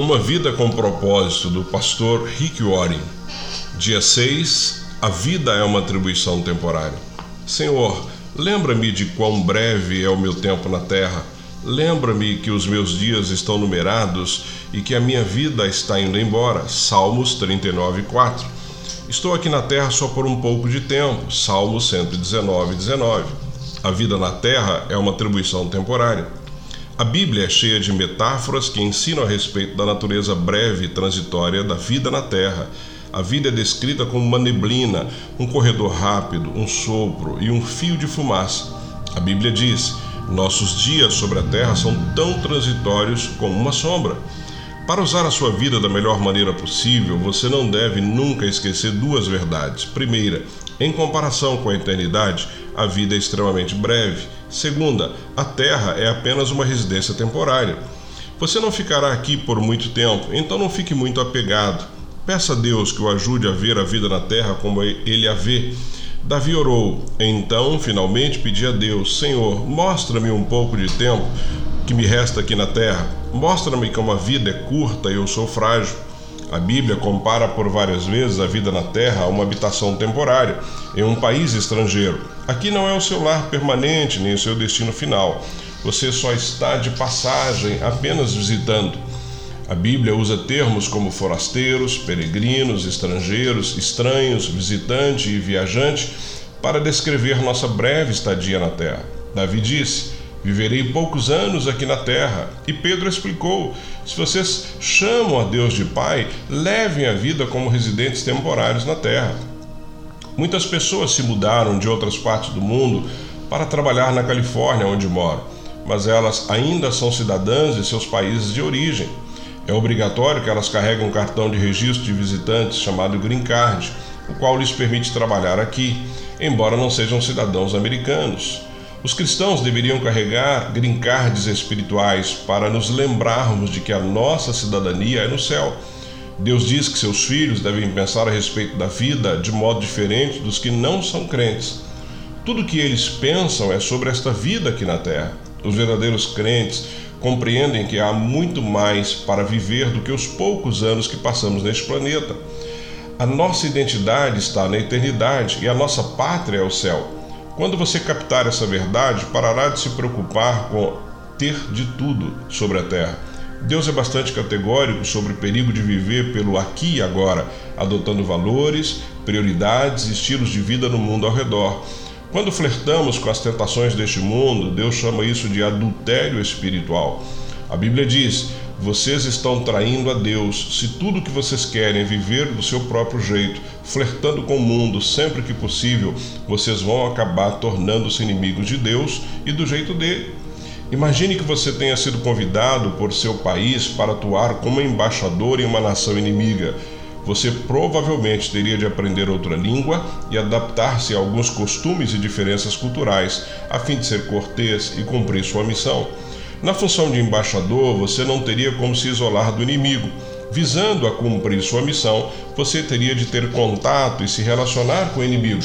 Uma Vida com Propósito, do pastor Rick Warren. Dia 6. A vida é uma atribuição temporária. Senhor, lembra-me de quão breve é o meu tempo na terra. Lembra-me que os meus dias estão numerados e que a minha vida está indo embora. Salmos 39, 4. Estou aqui na terra só por um pouco de tempo. Salmos 119, 19. A vida na terra é uma atribuição temporária. A Bíblia é cheia de metáforas que ensinam a respeito da natureza breve e transitória da vida na Terra. A vida é descrita como uma neblina, um corredor rápido, um sopro e um fio de fumaça. A Bíblia diz: nossos dias sobre a terra são tão transitórios como uma sombra. Para usar a sua vida da melhor maneira possível, você não deve nunca esquecer duas verdades. Primeira, em comparação com a eternidade, a vida é extremamente breve. Segunda, a terra é apenas uma residência temporária. Você não ficará aqui por muito tempo, então não fique muito apegado. Peça a Deus que o ajude a ver a vida na terra como ele a vê. Davi orou, então finalmente pedi a Deus: Senhor, mostra-me um pouco de tempo que me resta aqui na terra. Mostra-me como a vida é curta e eu sou frágil. A Bíblia compara por várias vezes a vida na terra a uma habitação temporária, em um país estrangeiro. Aqui não é o seu lar permanente nem o seu destino final. Você só está de passagem, apenas visitando. A Bíblia usa termos como forasteiros, peregrinos, estrangeiros, estranhos, visitante e viajante para descrever nossa breve estadia na terra. Davi disse: Viverei poucos anos aqui na terra. E Pedro explicou: se vocês chamam a Deus de Pai, levem a vida como residentes temporários na terra. Muitas pessoas se mudaram de outras partes do mundo para trabalhar na Califórnia, onde moram, mas elas ainda são cidadãs de seus países de origem. É obrigatório que elas carreguem um cartão de registro de visitantes chamado Green Card, o qual lhes permite trabalhar aqui, embora não sejam cidadãos americanos. Os cristãos deveriam carregar green cards espirituais para nos lembrarmos de que a nossa cidadania é no céu. Deus diz que seus filhos devem pensar a respeito da vida de modo diferente dos que não são crentes. Tudo que eles pensam é sobre esta vida aqui na terra. Os verdadeiros crentes compreendem que há muito mais para viver do que os poucos anos que passamos neste planeta. A nossa identidade está na eternidade e a nossa pátria é o céu. Quando você captar essa verdade, parará de se preocupar com ter de tudo sobre a terra. Deus é bastante categórico sobre o perigo de viver pelo aqui e agora, adotando valores, prioridades e estilos de vida no mundo ao redor. Quando flertamos com as tentações deste mundo, Deus chama isso de adultério espiritual. A Bíblia diz: vocês estão traindo a Deus se tudo que vocês querem é viver do seu próprio jeito, flertando com o mundo sempre que possível, vocês vão acabar tornando-se inimigos de Deus e do jeito dele. Imagine que você tenha sido convidado por seu país para atuar como embaixador em uma nação inimiga. Você provavelmente teria de aprender outra língua e adaptar-se a alguns costumes e diferenças culturais, a fim de ser cortês e cumprir sua missão. Na função de embaixador, você não teria como se isolar do inimigo. Visando a cumprir sua missão, você teria de ter contato e se relacionar com o inimigo.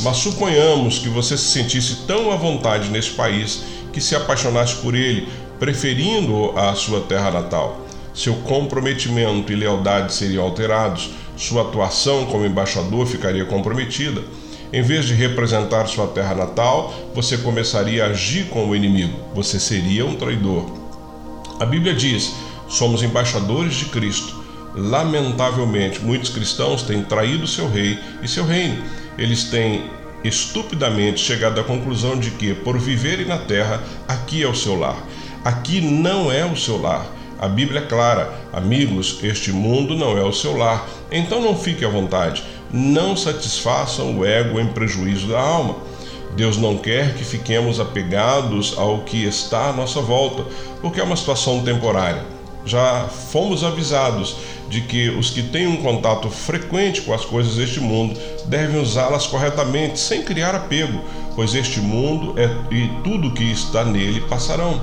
Mas suponhamos que você se sentisse tão à vontade nesse país que se apaixonasse por ele, preferindo-o à sua terra natal. Seu comprometimento e lealdade seriam alterados, sua atuação como embaixador ficaria comprometida. Em vez de representar sua terra natal, você começaria a agir como inimigo. Você seria um traidor. A Bíblia diz: somos embaixadores de Cristo. Lamentavelmente, muitos cristãos têm traído seu rei e seu reino. Eles têm estupidamente chegado à conclusão de que, por viverem na terra, aqui é o seu lar. Aqui não é o seu lar. A Bíblia é clara: amigos, este mundo não é o seu lar. Então não fique à vontade não satisfaçam o ego em prejuízo da alma. Deus não quer que fiquemos apegados ao que está à nossa volta, porque é uma situação temporária. Já fomos avisados de que os que têm um contato frequente com as coisas deste mundo devem usá-las corretamente, sem criar apego, pois este mundo é, e tudo que está nele passarão.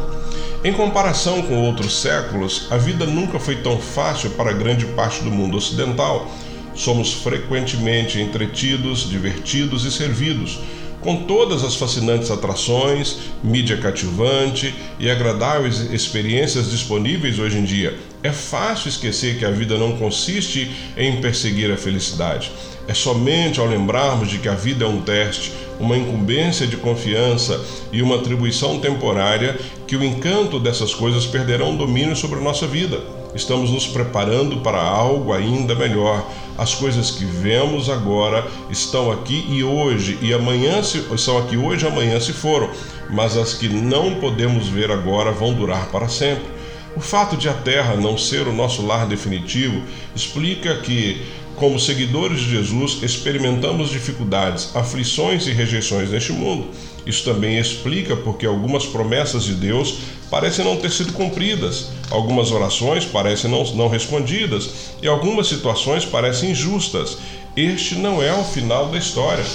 Em comparação com outros séculos, a vida nunca foi tão fácil para grande parte do mundo ocidental somos frequentemente entretidos, divertidos e servidos. com todas as fascinantes atrações, mídia cativante e agradáveis experiências disponíveis hoje em dia, é fácil esquecer que a vida não consiste em perseguir a felicidade. É somente ao lembrarmos de que a vida é um teste, uma incumbência de confiança e uma atribuição temporária que o encanto dessas coisas perderão domínio sobre a nossa vida. Estamos nos preparando para algo ainda melhor. As coisas que vemos agora estão aqui e hoje, e amanhã se, estão aqui hoje amanhã se foram, mas as que não podemos ver agora vão durar para sempre. O fato de a Terra não ser o nosso lar definitivo explica que, como seguidores de Jesus, experimentamos dificuldades, aflições e rejeições neste mundo. Isso também explica porque algumas promessas de Deus parecem não ter sido cumpridas, algumas orações parecem não, não respondidas e algumas situações parecem injustas. Este não é o final da história.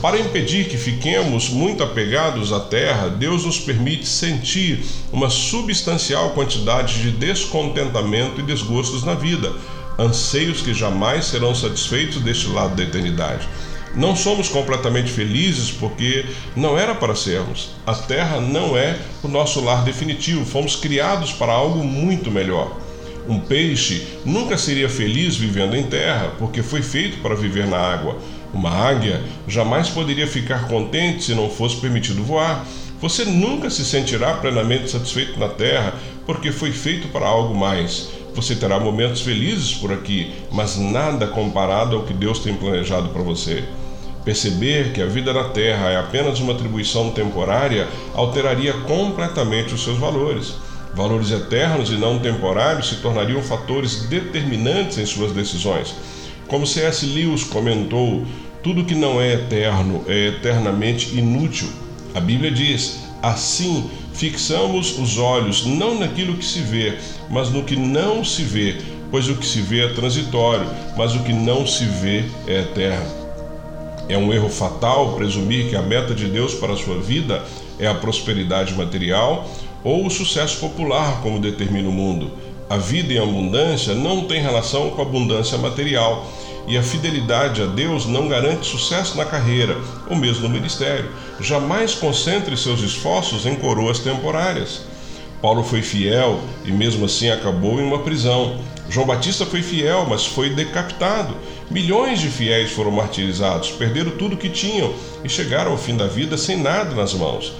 Para impedir que fiquemos muito apegados à terra, Deus nos permite sentir uma substancial quantidade de descontentamento e desgostos na vida, anseios que jamais serão satisfeitos deste lado da eternidade. Não somos completamente felizes porque não era para sermos. A terra não é o nosso lar definitivo, fomos criados para algo muito melhor. Um peixe nunca seria feliz vivendo em terra, porque foi feito para viver na água. Uma águia jamais poderia ficar contente se não fosse permitido voar. Você nunca se sentirá plenamente satisfeito na terra, porque foi feito para algo mais. Você terá momentos felizes por aqui, mas nada comparado ao que Deus tem planejado para você. Perceber que a vida na Terra é apenas uma atribuição temporária alteraria completamente os seus valores. Valores eternos e não temporários se tornariam fatores determinantes em suas decisões. Como C.S. Lewis comentou, tudo que não é eterno é eternamente inútil. A Bíblia diz: assim fixamos os olhos não naquilo que se vê, mas no que não se vê, pois o que se vê é transitório, mas o que não se vê é eterno. É um erro fatal presumir que a meta de Deus para a sua vida é a prosperidade material ou o sucesso popular, como determina o mundo. A vida em abundância não tem relação com a abundância material e a fidelidade a Deus não garante sucesso na carreira ou mesmo no ministério. Jamais concentre seus esforços em coroas temporárias. Paulo foi fiel e mesmo assim acabou em uma prisão. João Batista foi fiel, mas foi decapitado. Milhões de fiéis foram martirizados, perderam tudo que tinham e chegaram ao fim da vida sem nada nas mãos.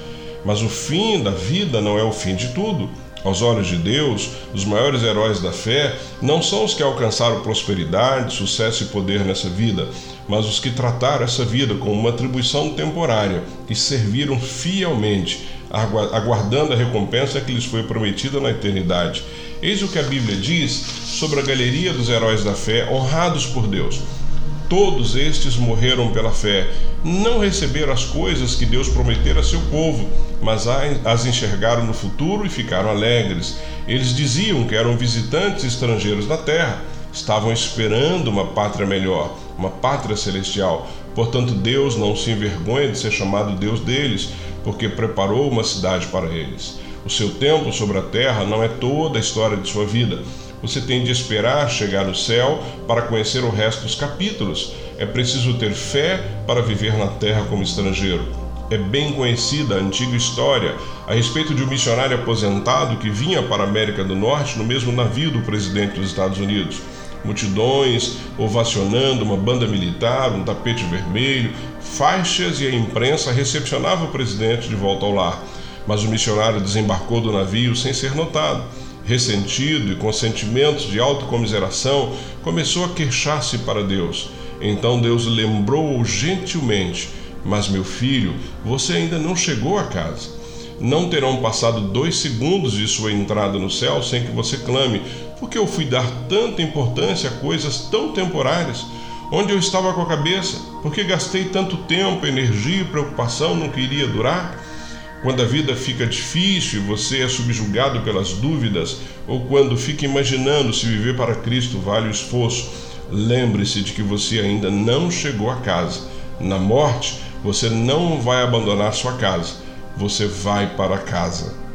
Mas o fim da vida não é o fim de tudo. Aos olhos de Deus, os maiores heróis da fé não são os que alcançaram prosperidade, sucesso e poder nessa vida, mas os que trataram essa vida como uma atribuição temporária e serviram fielmente, aguardando a recompensa que lhes foi prometida na eternidade. Eis o que a Bíblia diz sobre a galeria dos heróis da fé honrados por Deus. Todos estes morreram pela fé, não receberam as coisas que Deus prometera a seu povo, mas as enxergaram no futuro e ficaram alegres. Eles diziam que eram visitantes estrangeiros na terra, estavam esperando uma pátria melhor, uma pátria celestial. Portanto, Deus não se envergonha de ser chamado Deus deles, porque preparou uma cidade para eles. O seu tempo sobre a terra não é toda a história de sua vida você tem de esperar chegar no céu para conhecer o resto dos capítulos. É preciso ter fé para viver na terra como estrangeiro. É bem conhecida a antiga história a respeito de um missionário aposentado que vinha para a América do Norte no mesmo navio do presidente dos Estados Unidos. Multidões ovacionando uma banda militar, um tapete vermelho, faixas e a imprensa recepcionava o presidente de volta ao lar. Mas o missionário desembarcou do navio sem ser notado ressentido e com sentimentos de autocomiseração, começou a queixar-se para Deus. Então Deus lembrou-o gentilmente: Mas meu filho, você ainda não chegou a casa. Não terão passado dois segundos de sua entrada no céu sem que você clame, porque eu fui dar tanta importância a coisas tão temporárias. Onde eu estava com a cabeça? Porque gastei tanto tempo, energia e preocupação no que iria durar? Quando a vida fica difícil e você é subjugado pelas dúvidas, ou quando fica imaginando se viver para Cristo vale o esforço, lembre-se de que você ainda não chegou a casa. Na morte, você não vai abandonar sua casa, você vai para casa.